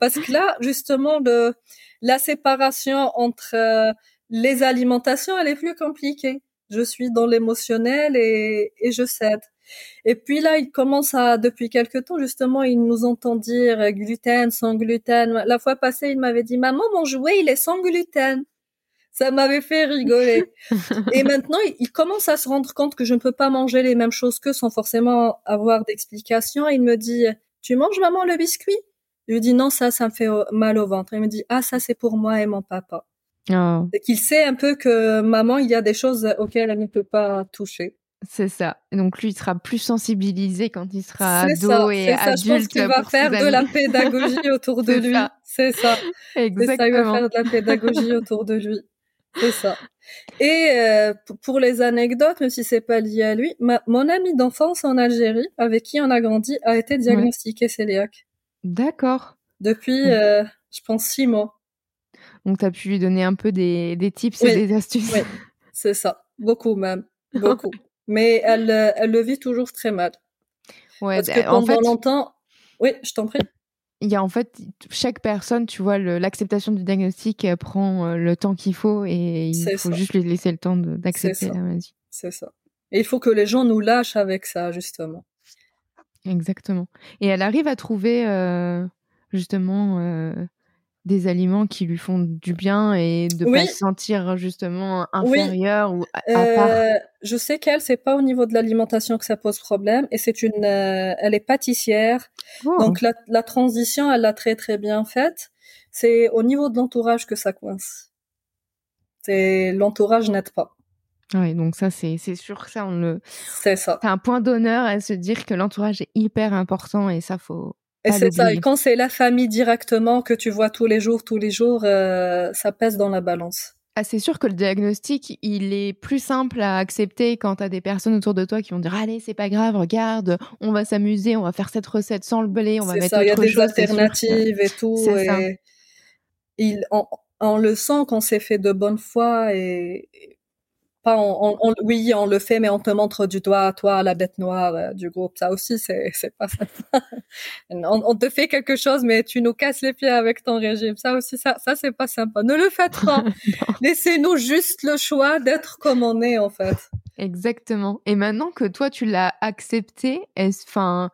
S2: Parce que là, justement, de la séparation entre les alimentations, elle est plus compliquée. Je suis dans l'émotionnel et, et je cède. Et puis là, il commence à, depuis quelque temps, justement, il nous entend dire gluten, sans gluten. La fois passée, il m'avait dit, maman, mon jouet, il est sans gluten. Ça m'avait fait rigoler. et maintenant, il commence à se rendre compte que je ne peux pas manger les mêmes choses que sans forcément avoir d'explication. Il me dit, tu manges maman le biscuit? Je lui dis non, ça, ça me fait mal au ventre. Il me dit ah ça c'est pour moi et mon papa.
S1: Oh.
S2: Qu'il sait un peu que maman, il y a des choses auxquelles elle ne peut pas toucher.
S1: C'est ça. Donc lui, il sera plus sensibilisé quand il sera ado
S2: ça,
S1: et
S2: c'est ça. Je pense qu'il va faire de la pédagogie autour de lui. C'est ça. C'est ça, il va
S1: Exactement.
S2: faire de la pédagogie autour de lui. C'est ça. Et euh, pour les anecdotes, même si c'est pas lié à lui, ma- mon ami d'enfance en Algérie, avec qui on a grandi, a été diagnostiqué cœliaque
S1: D'accord.
S2: depuis,
S1: Mm.
S2: euh, je pense, six mois.
S1: Donc tu as pu lui donner un peu des, des tips
S2: Oui,
S1: et des astuces.
S2: oui. C'est ça, beaucoup même, beaucoup. Mais elle, euh, elle le vit toujours très mal.
S1: Ouais,
S2: Parce
S1: bah,
S2: que
S1: en
S2: pendant
S1: fait,
S2: longtemps, oui, je t'en prie.
S1: il y a en fait chaque personne, tu vois, l'acceptation du diagnostic prend euh, le temps qu'il faut et il faut
S2: ça.
S1: juste lui laisser le temps d'accepter la maladie.
S2: C'est ça. Et il faut que les gens nous lâchent avec ça, justement.
S1: Exactement. Et elle arrive à trouver euh, justement euh, des aliments qui lui font du bien et de pas
S2: Oui.
S1: se sentir justement
S2: Oui.
S1: inférieur ou à, à part.
S2: Euh, je sais qu'elle, c'est pas au niveau de l'alimentation que ça pose problème, et c'est une, euh, elle est pâtissière,
S1: Oh,
S2: donc la, la transition, elle l'a très très bien faite. C'est au niveau de l'entourage que ça coince. C'est l'entourage n'aide pas.
S1: ouais, donc ça c'est c'est sûr ça on le
S2: C'est ça.
S1: c'est un point d'honneur à se dire que l'entourage est hyper important et ça faut
S2: Et
S1: pas
S2: c'est ça. Et quand c'est la famille directement que tu vois tous les jours, tous les jours, euh, ça pèse dans la balance.
S1: Ah, c'est sûr que le diagnostic, il est plus simple à accepter quand tu as des personnes autour de toi qui vont dire Allez, c'est pas grave, regarde, on va s'amuser, on va faire cette recette sans le blé, on va mettre
S2: ça. Il y a
S1: autre
S2: des
S1: chose.
S2: alternatives et tout.
S1: Ça.
S2: Il, on, on le sent quand c'est fait de bonne foi et pas on, on- oui on le fait mais on te montre du doigt toi la bête noire euh, du groupe. Ça aussi c'est c'est pas sympa. On, on te fait quelque chose mais tu nous casses les pieds avec ton régime. Ça aussi ça ça c'est pas sympa. Ne le faites pas. Laissez-nous juste le choix d'être comme on est en fait.
S1: Exactement. Et maintenant que toi, tu l'as accepté, est-ce, enfin,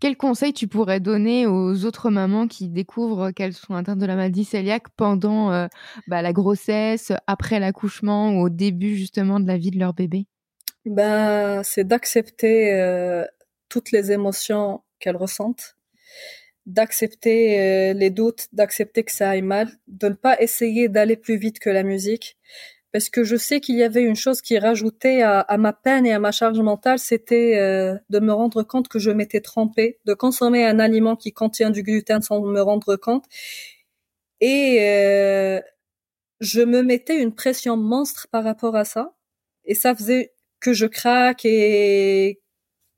S1: quel conseil tu pourrais donner aux autres mamans qui découvrent qu'elles sont atteintes de la maladie cœliaque pendant euh, bah, la grossesse, après l'accouchement ou au début justement de la vie de leur bébé?
S2: Ben c'est d'accepter euh, toutes les émotions qu'elles ressentent d'accepter euh, les doutes, d'accepter que ça aille mal, de ne pas essayer d'aller plus vite que la musique. Parce que je sais qu'il y avait une chose qui rajoutait à, ma peine et à ma charge mentale, c'était euh, de me rendre compte que je m'étais trompée, de consommer un aliment qui contient du gluten sans me rendre compte. Et euh, je me mettais une pression monstre par rapport à ça. Et ça faisait que je craque et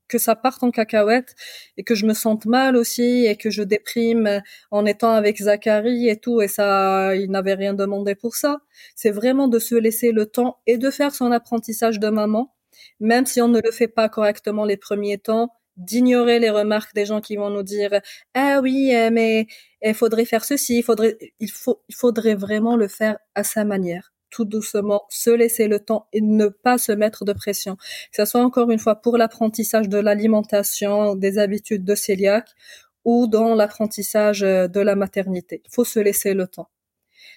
S2: que ça parte en cacahuète et que je me sente mal aussi et que je déprime en étant avec Zachary et tout et ça il n'avait rien demandé pour ça. C'est vraiment de se laisser le temps et de faire son apprentissage de maman même si on ne le fait pas correctement les premiers temps d'ignorer les remarques des gens qui vont nous dire ah oui euh, mais il faudrait faire ceci il faudrait il faut il faudrait vraiment le faire à sa manière tout doucement, se laisser le temps et ne pas se mettre de pression. Que ce soit encore une fois pour l'apprentissage de l'alimentation, des habitudes de cœliaque ou dans l'apprentissage de la maternité. Il faut se laisser le temps.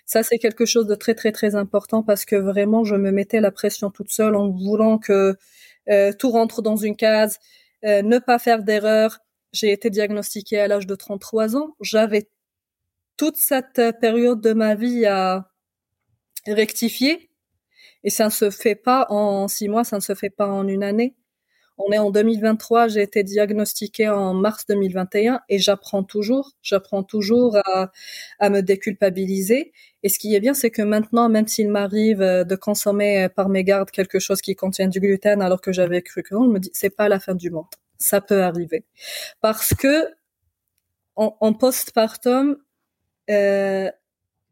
S2: Ça, c'est quelque chose de très, très, très important parce que vraiment, je me mettais la pression toute seule en voulant que euh, tout rentre dans une case, euh, ne pas faire d'erreur. J'ai été diagnostiquée à l'âge de 33 ans. J'avais toute cette période de ma vie à rectifier. Et ça ne se fait pas en six mois, ça ne se fait pas en une année. On est en 2023, j'ai été diagnostiquée en mars 2021 et j'apprends toujours, j'apprends toujours à, à me déculpabiliser. Et ce qui est bien, c'est que maintenant, même s'il m'arrive de consommer par mégarde quelque chose qui contient du gluten alors que j'avais cru que non, je me dis, c'est pas la fin du monde. Ça peut arriver. Parce que en, en postpartum, euh,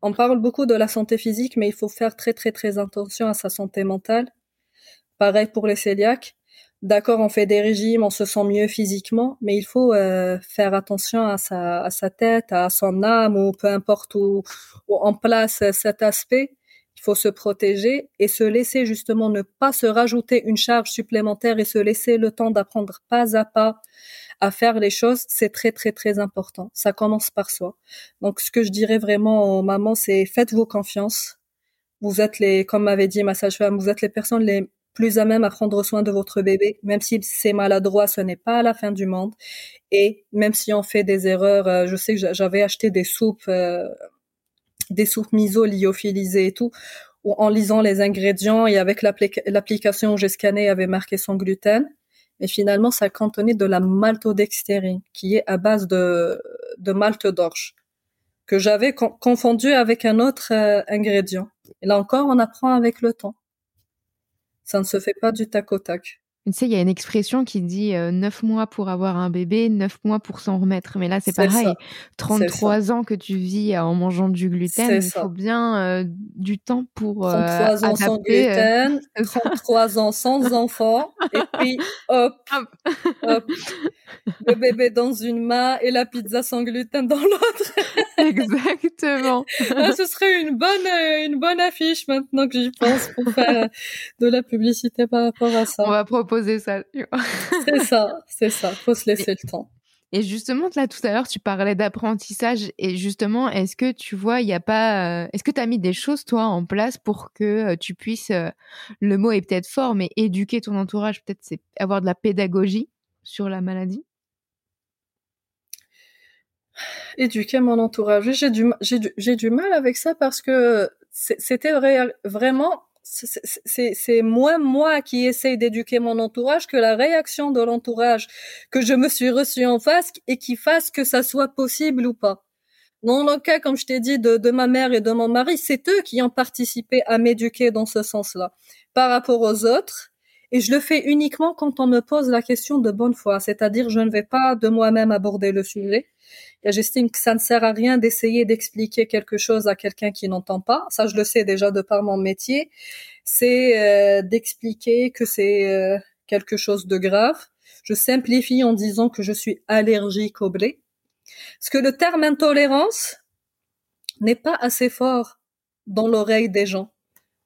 S2: on parle beaucoup de la santé physique, mais il faut faire très très très attention à sa santé mentale. Pareil pour les cœliaques. D'accord, on fait des régimes, on se sent mieux physiquement, mais il faut euh, faire attention à sa, tête, à son âme, ou peu importe où, où on place cet aspect. Il faut se protéger et se laisser justement ne pas se rajouter une charge supplémentaire et se laisser le temps d'apprendre pas à pas à faire les choses, c'est très très très important. Ça commence par soi. Donc ce que je dirais vraiment aux mamans, c'est faites-vous confiance. Vous êtes les, comme m'avait dit ma sage-femme, vous êtes les personnes les plus à même à prendre soin de votre bébé. Même si c'est maladroit, ce n'est pas la fin du monde. Et même si on fait des erreurs, euh, je sais que j'avais acheté des soupes, euh, des soupes miso lyophilisées et tout, où en lisant les ingrédients et avec l'application où j'ai scanné, avait marqué son gluten. Mais finalement, ça contenait de la maltodextrine, qui est à base de, de d'orge, que j'avais confondu avec un autre euh, ingrédient. Et là encore, on apprend avec le temps. Ça ne se fait pas du tac au tac.
S1: Tu sais, il y a une expression qui dit euh, neuf mois pour avoir un bébé, neuf mois pour s'en remettre. Mais là, c'est pareil. 33 ans que tu vis en mangeant du gluten, il faut bien euh, du temps pour 33
S2: euh, ans sans gluten, 33 ans sans enfant, et puis hop, hop, le bébé dans une main et la pizza sans gluten dans l'autre.
S1: Exactement.
S2: Ah, ce serait une bonne, une bonne affiche maintenant que j'y pense pour faire de la publicité par rapport à ça.
S1: On va proposer ça.
S2: c'est ça, c'est ça. Faut se laisser le temps.
S1: Et justement, là, tout à l'heure, tu parlais d'apprentissage. Et justement, est-ce que tu vois, il n'y a pas. Euh, est-ce que tu as mis des choses, toi, en place pour que euh, tu puisses. Euh, le mot est peut-être fort, mais éduquer ton entourage, peut-être, c'est avoir de la pédagogie sur la maladie?
S2: Éduquer mon entourage. J'ai du, j'ai du, j'ai du mal avec ça parce que c'était vraiment c'est moins moi qui essaye d'éduquer mon entourage que la réaction de l'entourage que je me suis reçue en face et qui fasse que ça soit possible ou pas. Dans le cas, comme je t'ai dit, de, de ma mère et de mon mari, c'est eux qui ont participé à m'éduquer dans ce sens-là. Par rapport aux autres, et je le fais uniquement quand on me pose la question de bonne foi, c'est-à-dire je ne vais pas de moi-même aborder le sujet. J'estime que ça ne sert à rien d'essayer d'expliquer quelque chose à quelqu'un qui n'entend pas. Ça, je le sais déjà de par mon métier. C'est euh, d'expliquer que c'est euh, quelque chose de grave. Je simplifie en disant que je suis allergique au blé. Parce que le terme intolérance n'est pas assez fort dans l'oreille des gens.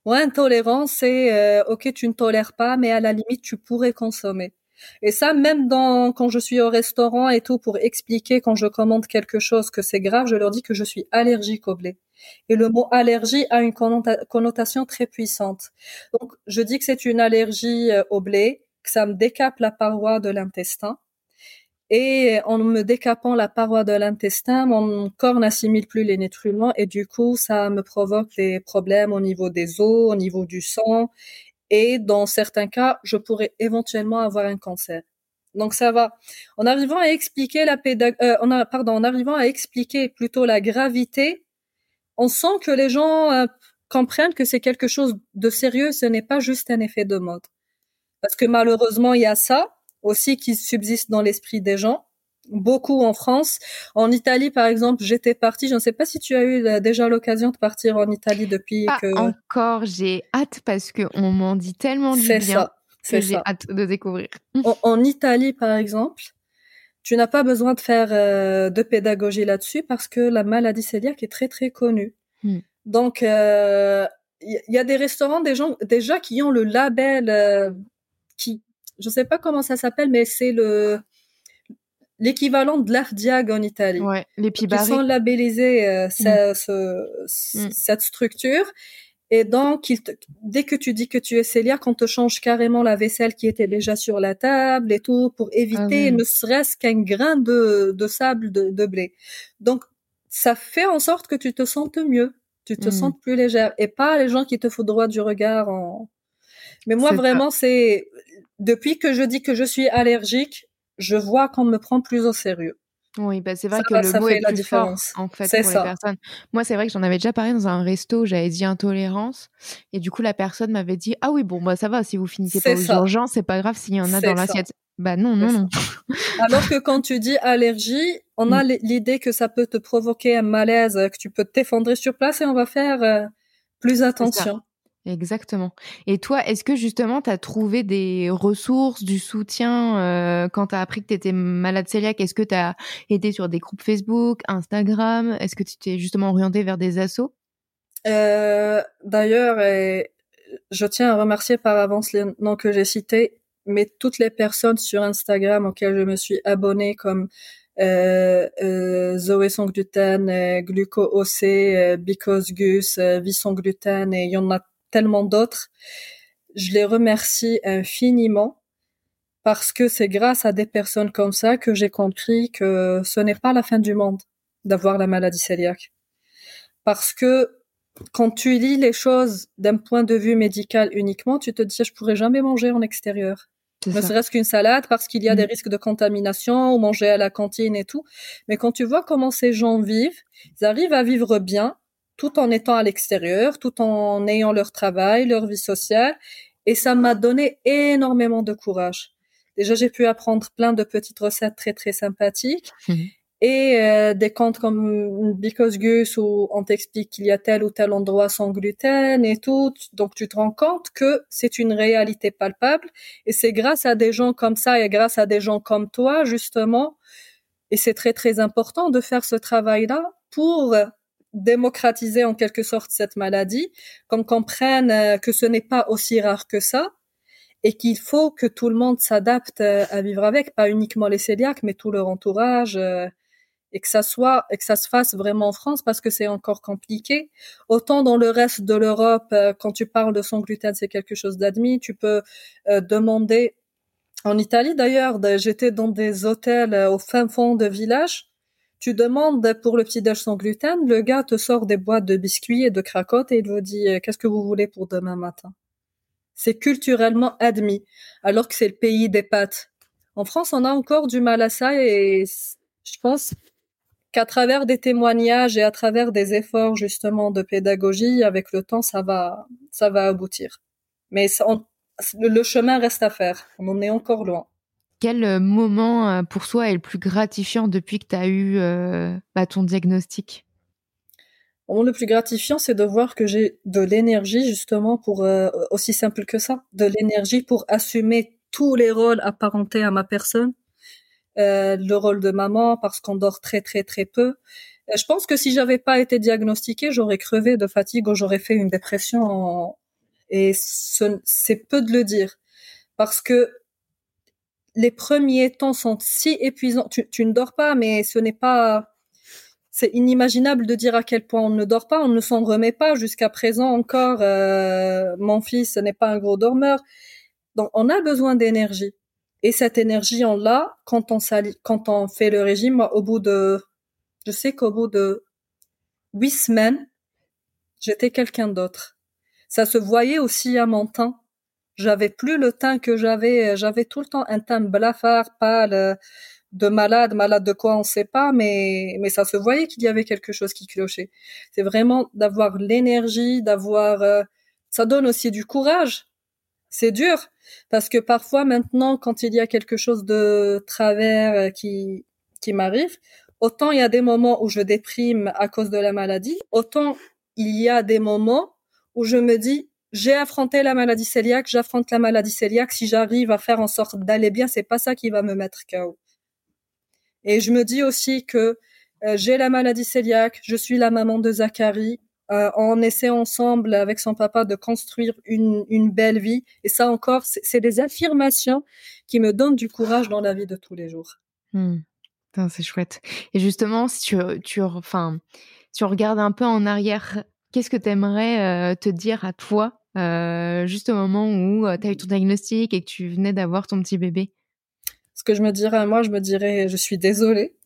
S2: Ouais, intolérance, c'est euh, ok, tu ne tolères pas, mais à la limite, tu pourrais consommer. Et ça, même quand je suis au restaurant et tout, pour expliquer quand je commande quelque chose que c'est grave, je leur dis que je suis allergique au blé. Et le mot allergie a une connotation très puissante. Donc, je dis que c'est une allergie euh, au blé, que ça me décape la paroi de l'intestin et en me décapant la paroi de l'intestin, mon corps n'assimile plus les nutriments et du coup, ça me provoque des problèmes au niveau des os, au niveau du sang et dans certains cas, je pourrais éventuellement avoir un cancer. Donc ça va. En arrivant à expliquer la pédag euh, pardon, en arrivant à expliquer plutôt la gravité, on sent que les gens euh, comprennent que c'est quelque chose de sérieux, ce n'est pas juste un effet de mode. Parce que malheureusement, il y a ça aussi qui subsiste dans l'esprit des gens. Beaucoup en France. En Italie, par exemple, j'étais partie. Je ne sais pas si tu as eu euh, déjà l'occasion de partir en Italie depuis
S1: pas
S2: que.
S1: Encore, j'ai hâte parce que on m'en dit tellement du bien ça, que j'ai hâte de découvrir.
S2: En, Italie, par exemple, tu n'as pas besoin de faire euh, de pédagogie là-dessus parce que la maladie cœliaque est très très connue. Hmm. Donc, il euh, y, a des restaurants des gens déjà qui ont le label qui je sais pas comment ça s'appelle, mais c'est le l'équivalent de l'Ardiag en Italie.
S1: Ouais, les Ils
S2: sont labellisés euh, mm. ce, mm. cette structure. Et donc, dès que tu dis que tu es cœliaque, on te change carrément la vaisselle qui était déjà sur la table et tout pour éviter ah ne serait-ce qu'un grain de, de sable de, de, blé. Donc, ça fait en sorte que tu te sentes mieux, tu te mm. sens plus légère et pas les gens qui te font droit du regard en. Mais moi, vraiment, c'est depuis que je dis que je suis allergique, je vois qu'on me prend plus au sérieux.
S1: Oui, bah c'est vrai que le mot est la plus différence. fort en fait pour ça. les personnes. Moi, c'est vrai que j'en avais déjà parlé dans un resto, j'avais dit intolérance et du coup la personne m'avait dit "Ah oui, bon bah ça va si vous finissez pas aux urgences, c'est pas grave s'il y en a dans l'assiette." Bah non, non, non.
S2: Alors que quand tu dis allergie, on a mm. l'idée que ça peut te provoquer un malaise, que tu peux t'effondrer sur place et on va faire euh, plus attention.
S1: Exactement. Et toi, est-ce que justement, tu as trouvé des ressources, du soutien euh, quand tu as appris que tu étais malade cœliaque? Est-ce que tu as été sur des groupes Facebook, Instagram? Est-ce que tu t'es justement orienté vers des assos?
S2: Euh, D'ailleurs, je tiens à remercier par avance les noms que j'ai cités, mais toutes les personnes sur Instagram auxquelles je me suis abonnée, comme euh, euh, Zoé sans gluten, euh, Gluco OC, Because Gus, Vie sans gluten, et il tellement d'autres. je les remercie infiniment parce que c'est grâce à des personnes comme ça que j'ai compris que ce n'est pas la fin du monde d'avoir la maladie cœliaque. Parce que quand tu lis les choses d'un point de vue médical uniquement, tu te dis je pourrais jamais manger en extérieur. Ne serait-ce qu'une salade parce qu'il y a des mm. risques de contamination ou manger à la cantine et tout. Mais quand tu vois comment ces gens vivent, ils arrivent à vivre bien tout en étant à l'extérieur, tout en ayant leur travail, leur vie sociale. Et ça m'a donné énormément de courage. Déjà, j'ai pu apprendre plein de petites recettes très, très sympathiques. Mhm. Et euh, des comptes comme Because Gus où on t'explique qu'il y a tel ou tel endroit sans gluten et tout. Donc tu te rends compte que c'est une réalité palpable. Et c'est grâce à des gens comme ça et grâce à des gens comme toi, justement, et c'est très très important de faire ce travail-là pour démocratiser en quelque sorte cette maladie, qu'on comprenne euh, que ce n'est pas aussi rare que ça et qu'il faut que tout le monde s'adapte euh, à vivre avec, pas uniquement les cœliaques, mais tout leur entourage, euh, et que ça soit et que ça se fasse vraiment en France parce que c'est encore compliqué. Autant dans le reste de l'Europe, quand tu parles de son gluten, c'est quelque chose d'admis. Tu peux demander en Italie d'ailleurs, j'étais dans des hôtels au fin fond de village tu demandes pour le petit déj sans gluten, le gars te sort des boîtes de biscuits et de cracottes et il vous dit euh, qu'est-ce que vous voulez pour demain matin? C'est culturellement admis, alors que c'est le pays des pâtes. En France, on a encore du mal à ça et je pense qu'à travers des témoignages et à travers des efforts justement de pédagogie, avec le temps, ça va, ça va aboutir. Mais le chemin reste à faire. On en est encore loin
S1: quel euh, moment euh, pour toi est le plus gratifiant depuis que tu as eu euh, bah, ton diagnostic?
S2: Le plus gratifiant, c'est de voir que j'ai de l'énergie justement pour, aussi simple que ça, de l'énergie pour assumer tous les rôles apparentés à ma personne. le rôle de maman parce qu'on dort très très très peu. Je pense que si j'avais pas été diagnostiquée, j'aurais crevé de fatigue ou j'aurais fait une dépression. Et c'est peu de le dire. Parce que les premiers temps sont si épuisants. Tu, ne dors pas, mais ce n'est pas. C'est inimaginable de dire à quel point on ne dort pas. On ne s'en remet pas. Jusqu'à présent encore, euh, mon fils n'est pas un gros dormeur. Donc, on a besoin d'énergie. Et cette énergie, on l'a quand on, quand on fait le régime. au bout de, je sais qu'au bout de huit semaines, j'étais quelqu'un d'autre. Ça se voyait aussi à mon teint j'avais plus le teint que j'avais. Euh, j'avais tout le temps un teint blafard, pâle, euh, de malade, malade de quoi on sait pas, mais mais ça se voyait qu'il y avait quelque chose qui clochait. C'est vraiment d'avoir l'énergie, d'avoir. Euh, ça donne aussi du courage. C'est dur parce que parfois maintenant, quand il y a quelque chose de travers qui qui m'arrive, autant il y a des moments où je déprime à cause de la maladie, autant il y a des moments où je me dis j'ai affronté la maladie cœliaque, j'affronte la maladie cœliaque. Si j'arrive à faire en sorte d'aller bien, c'est pas ça qui va me mettre KO. Et je me dis aussi que euh, j'ai la maladie cœliaque, je suis la maman de Zachary. Euh, on essaie ensemble avec son papa de construire une, une belle vie. Et ça encore, c'est des affirmations qui me donnent du courage dans la vie de tous les jours.
S1: Hmm. C'est chouette. Et justement, si tu, tu, enfin, tu regardes un peu en arrière, qu'est-ce que tu aimerais euh, te dire à toi euh, juste au moment où euh, tu as eu ton diagnostic et que tu venais d'avoir ton petit bébé
S2: Ce que je me dirais à moi, je me dirais, je suis désolée,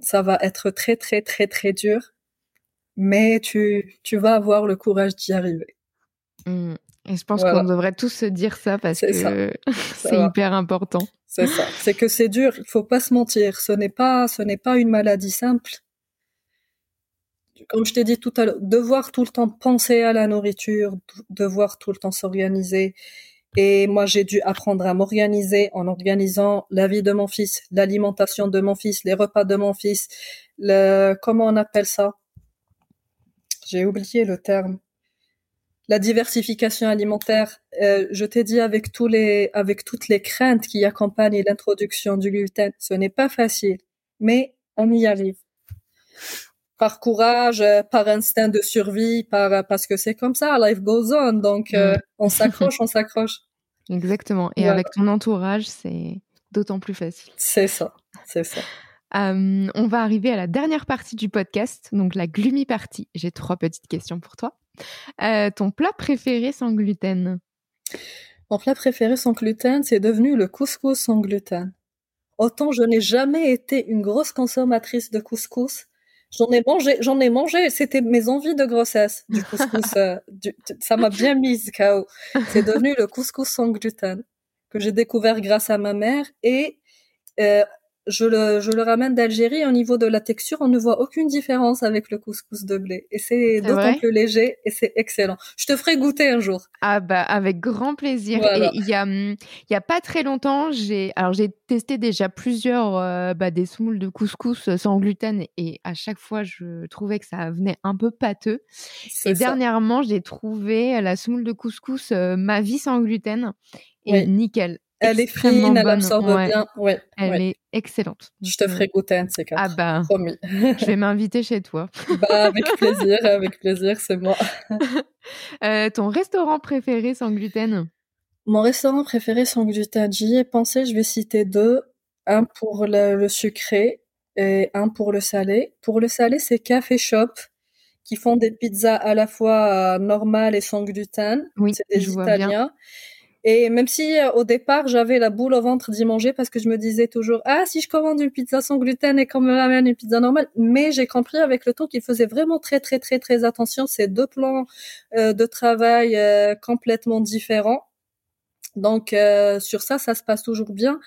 S2: ça va être très très très très dur, mais tu, tu vas avoir le courage d'y arriver.
S1: Mmh. Et je pense qu'on devrait tous se dire ça parce que c'est hyper important.
S2: C'est ça. C'est que c'est dur. Il faut pas se mentir. Ce n'est pas, ce n'est pas une maladie simple comme je t'ai dit tout à l'heure, devoir tout le temps penser à la nourriture, devoir tout le temps s'organiser. Et moi, j'ai dû apprendre à m'organiser en organisant la vie de mon fils, l'alimentation de mon fils, les repas de mon fils, comment on appelle ça? J'ai oublié le terme. La diversification alimentaire. Euh, je t'ai dit avec toutes les craintes qui accompagnent l'introduction du gluten, ce n'est pas facile, mais on y arrive par courage, euh, par instinct de survie, par euh, parce que c'est comme ça, life goes on. Donc euh, mm. on s'accroche, on s'accroche.
S1: Exactement. Et avec ton entourage, c'est d'autant plus facile.
S2: C'est ça, c'est ça.
S1: on va arriver à la dernière partie du podcast, donc la gloomy partie. J'ai trois petites questions pour toi. ton plat préféré sans gluten?
S2: Mon plat préféré sans gluten, c'est devenu le couscous sans gluten. Autant je n'ai jamais été une grosse consommatrice de couscous. J'en ai mangé, j'en ai mangé. C'était mes envies de grossesse du couscous. euh, du- ça m'a bien mise KO. C'est devenu le couscous sans gluten que j'ai découvert grâce à ma mère et euh, je le, je le ramène d'Algérie. Au niveau de la texture, on ne voit aucune différence avec le couscous de blé. Et c'est d'autant plus léger et c'est excellent. Je te ferai goûter un jour.
S1: Ah bah avec grand plaisir.
S2: Voilà.
S1: Et il y a hum, y a pas très longtemps, j'ai alors j'ai testé déjà plusieurs euh, bah, des semoules de couscous sans gluten et à chaque fois je trouvais que ça venait un peu pâteux. Et
S2: ça.
S1: dernièrement, j'ai trouvé la semoule de couscous euh, ma vie sans gluten et
S2: Oui.
S1: nickel.
S2: Elle est fine, elle
S1: bonne.
S2: absorbe
S1: Ouais,
S2: bien. Ouais,
S1: Elle
S2: ouais.
S1: est excellente.
S2: Je te ferai goûter un de ces quatre.
S1: Ah bah,
S2: Promis.
S1: je vais m'inviter chez toi.
S2: bah, avec plaisir, avec plaisir, c'est moi.
S1: Euh, ton restaurant préféré sans gluten?
S2: Mon restaurant préféré sans gluten, j'y ai pensé, je vais citer deux. Un pour le, le sucré et un pour le salé. Pour le salé, c'est Café Shop qui font des pizzas à la fois euh, normales et sans gluten.
S1: Oui,
S2: C'est des
S1: je vois bien.
S2: Et même si euh, au départ j'avais la boule au ventre d'y manger parce que je me disais toujours ah si je commande une pizza sans gluten et qu'on me ramène une pizza normale, mais j'ai compris avec le temps qu'ils faisaient vraiment très très très très attention. C'est deux plans euh, de travail euh, complètement différents. Donc euh, sur ça, ça se passe toujours bien.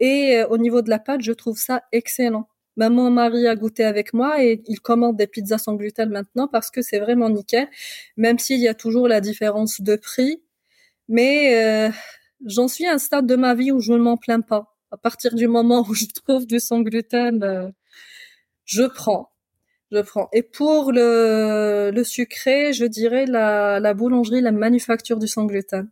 S2: Et euh, au niveau de la pâte, je trouve ça excellent. Même mon mari a goûté avec moi et il commande des pizzas sans gluten maintenant parce que c'est vraiment nickel, même s'il y a toujours la différence de prix. Mais euh, j'en suis à un stade de ma vie où je ne m'en plains pas. À partir du moment où je trouve du sans gluten, euh, je prends. Je prends. Et pour le, le sucré, je dirais la, la boulangerie, la manufacture du sans gluten,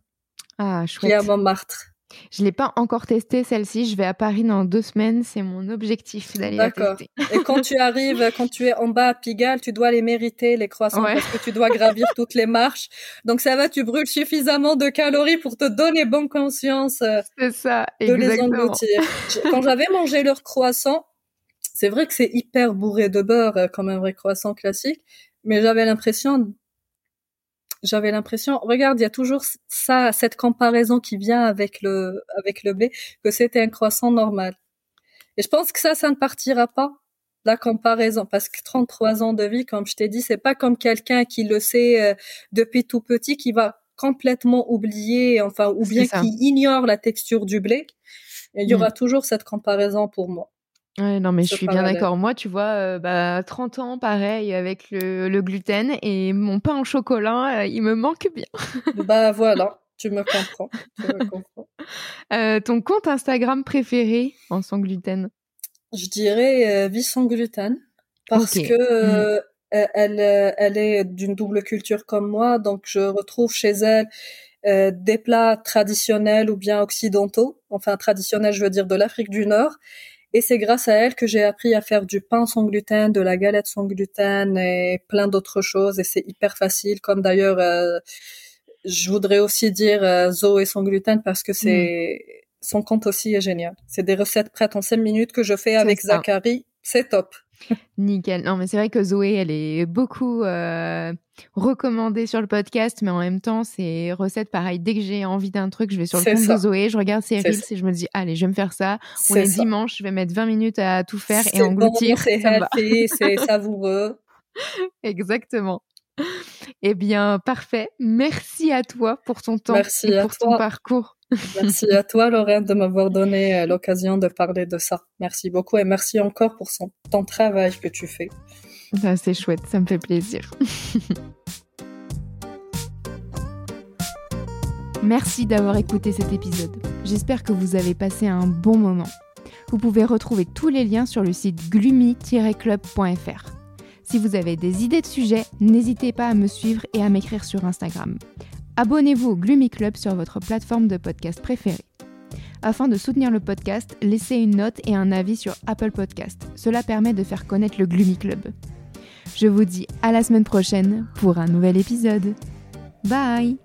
S1: Ah,
S2: qui est à
S1: chouette.
S2: Montmartre.
S1: Je l'ai pas encore testé celle-ci. Je vais à Paris dans deux semaines. C'est mon objectif d'aller la
S2: D'accord.
S1: tester.
S2: Et quand tu arrives, quand tu es en bas à Pigalle, tu dois les mériter, les croissants,
S1: Ouais.
S2: parce que tu dois gravir toutes les marches. Donc ça va, tu brûles suffisamment de calories pour te donner bonne conscience euh,
S1: C'est ça,
S2: de les engloutir. Quand j'avais mangé leur croissant, c'est vrai que c'est hyper bourré de beurre, euh, comme un vrai croissant classique, mais j'avais l'impression, j'avais l'impression, regarde, il y a toujours ça, cette comparaison qui vient avec le, avec le blé, que c'était un croissant normal. Et je pense que ça, ça ne partira pas, la comparaison, parce que 33 ans de vie, comme je t'ai dit, c'est pas comme quelqu'un qui le sait euh, depuis tout petit, qui va complètement oublier, enfin, ou bien qui ignore la texture du blé. Et il y
S1: Mm.
S2: aura toujours cette comparaison pour moi.
S1: Ouais, non, mais je suis bien
S2: parallèle.
S1: d'accord. Moi, tu vois, euh, bah, 30 ans, pareil, avec le, le gluten et mon pain au chocolat, euh, il me manque bien.
S2: bah voilà, tu me comprends. Tu me comprends.
S1: Euh, ton compte Instagram préféré en sans gluten?
S2: Je dirais vie sans gluten parce
S1: Ok.
S2: que euh, elle, elle, elle est d'une double culture comme moi, donc je retrouve chez elle euh, des plats traditionnels ou bien occidentaux, enfin traditionnels, je veux dire de l'Afrique du Nord. Et c'est grâce à elle que j'ai appris à faire du pain sans gluten, de la galette sans gluten et plein d'autres choses. Et c'est hyper facile, comme d'ailleurs, euh, je voudrais aussi dire euh, Zoé sans gluten parce que c'est son compte aussi est génial. C'est des recettes prêtes en 5 minutes que je fais avec. Zachary. C'est top.
S1: Nickel. Non, mais c'est vrai que Zoé, elle est beaucoup euh, recommandée sur le podcast, mais en même temps, c'est recettes pareil. Dès que j'ai envie d'un truc, je vais sur le compte
S2: ça.
S1: de Zoé, je regarde ses reels et je me dis, allez, je vais me faire ça. On est
S2: ça.
S1: dimanche, je vais mettre 20 minutes à tout faire et
S2: bon,
S1: engloutir.
S2: c'est savoureux.
S1: Exactement. Eh bien, parfait. Merci à toi pour ton temps
S2: Merci
S1: et pour ton
S2: toi.
S1: parcours.
S2: Merci à toi, Lorraine, de m'avoir donné euh, l'occasion de parler de ça. Merci beaucoup et merci encore pour ton travail que tu fais.
S1: C'est chouette, ça me fait plaisir. Merci d'avoir écouté cet épisode. J'espère que vous avez passé un bon moment. Vous pouvez retrouver tous les liens sur le site gloomy-club.fr. Si vous avez des idées de sujets, n'hésitez pas à me suivre et à m'écrire sur Instagram. Abonnez-vous au Gloomy Club sur votre plateforme de podcast préférée. Afin de soutenir le podcast, laissez une note et un avis sur Apple Podcast. Cela permet de faire connaître le Gloomy Club. Je vous dis à la semaine prochaine pour un nouvel épisode. Bye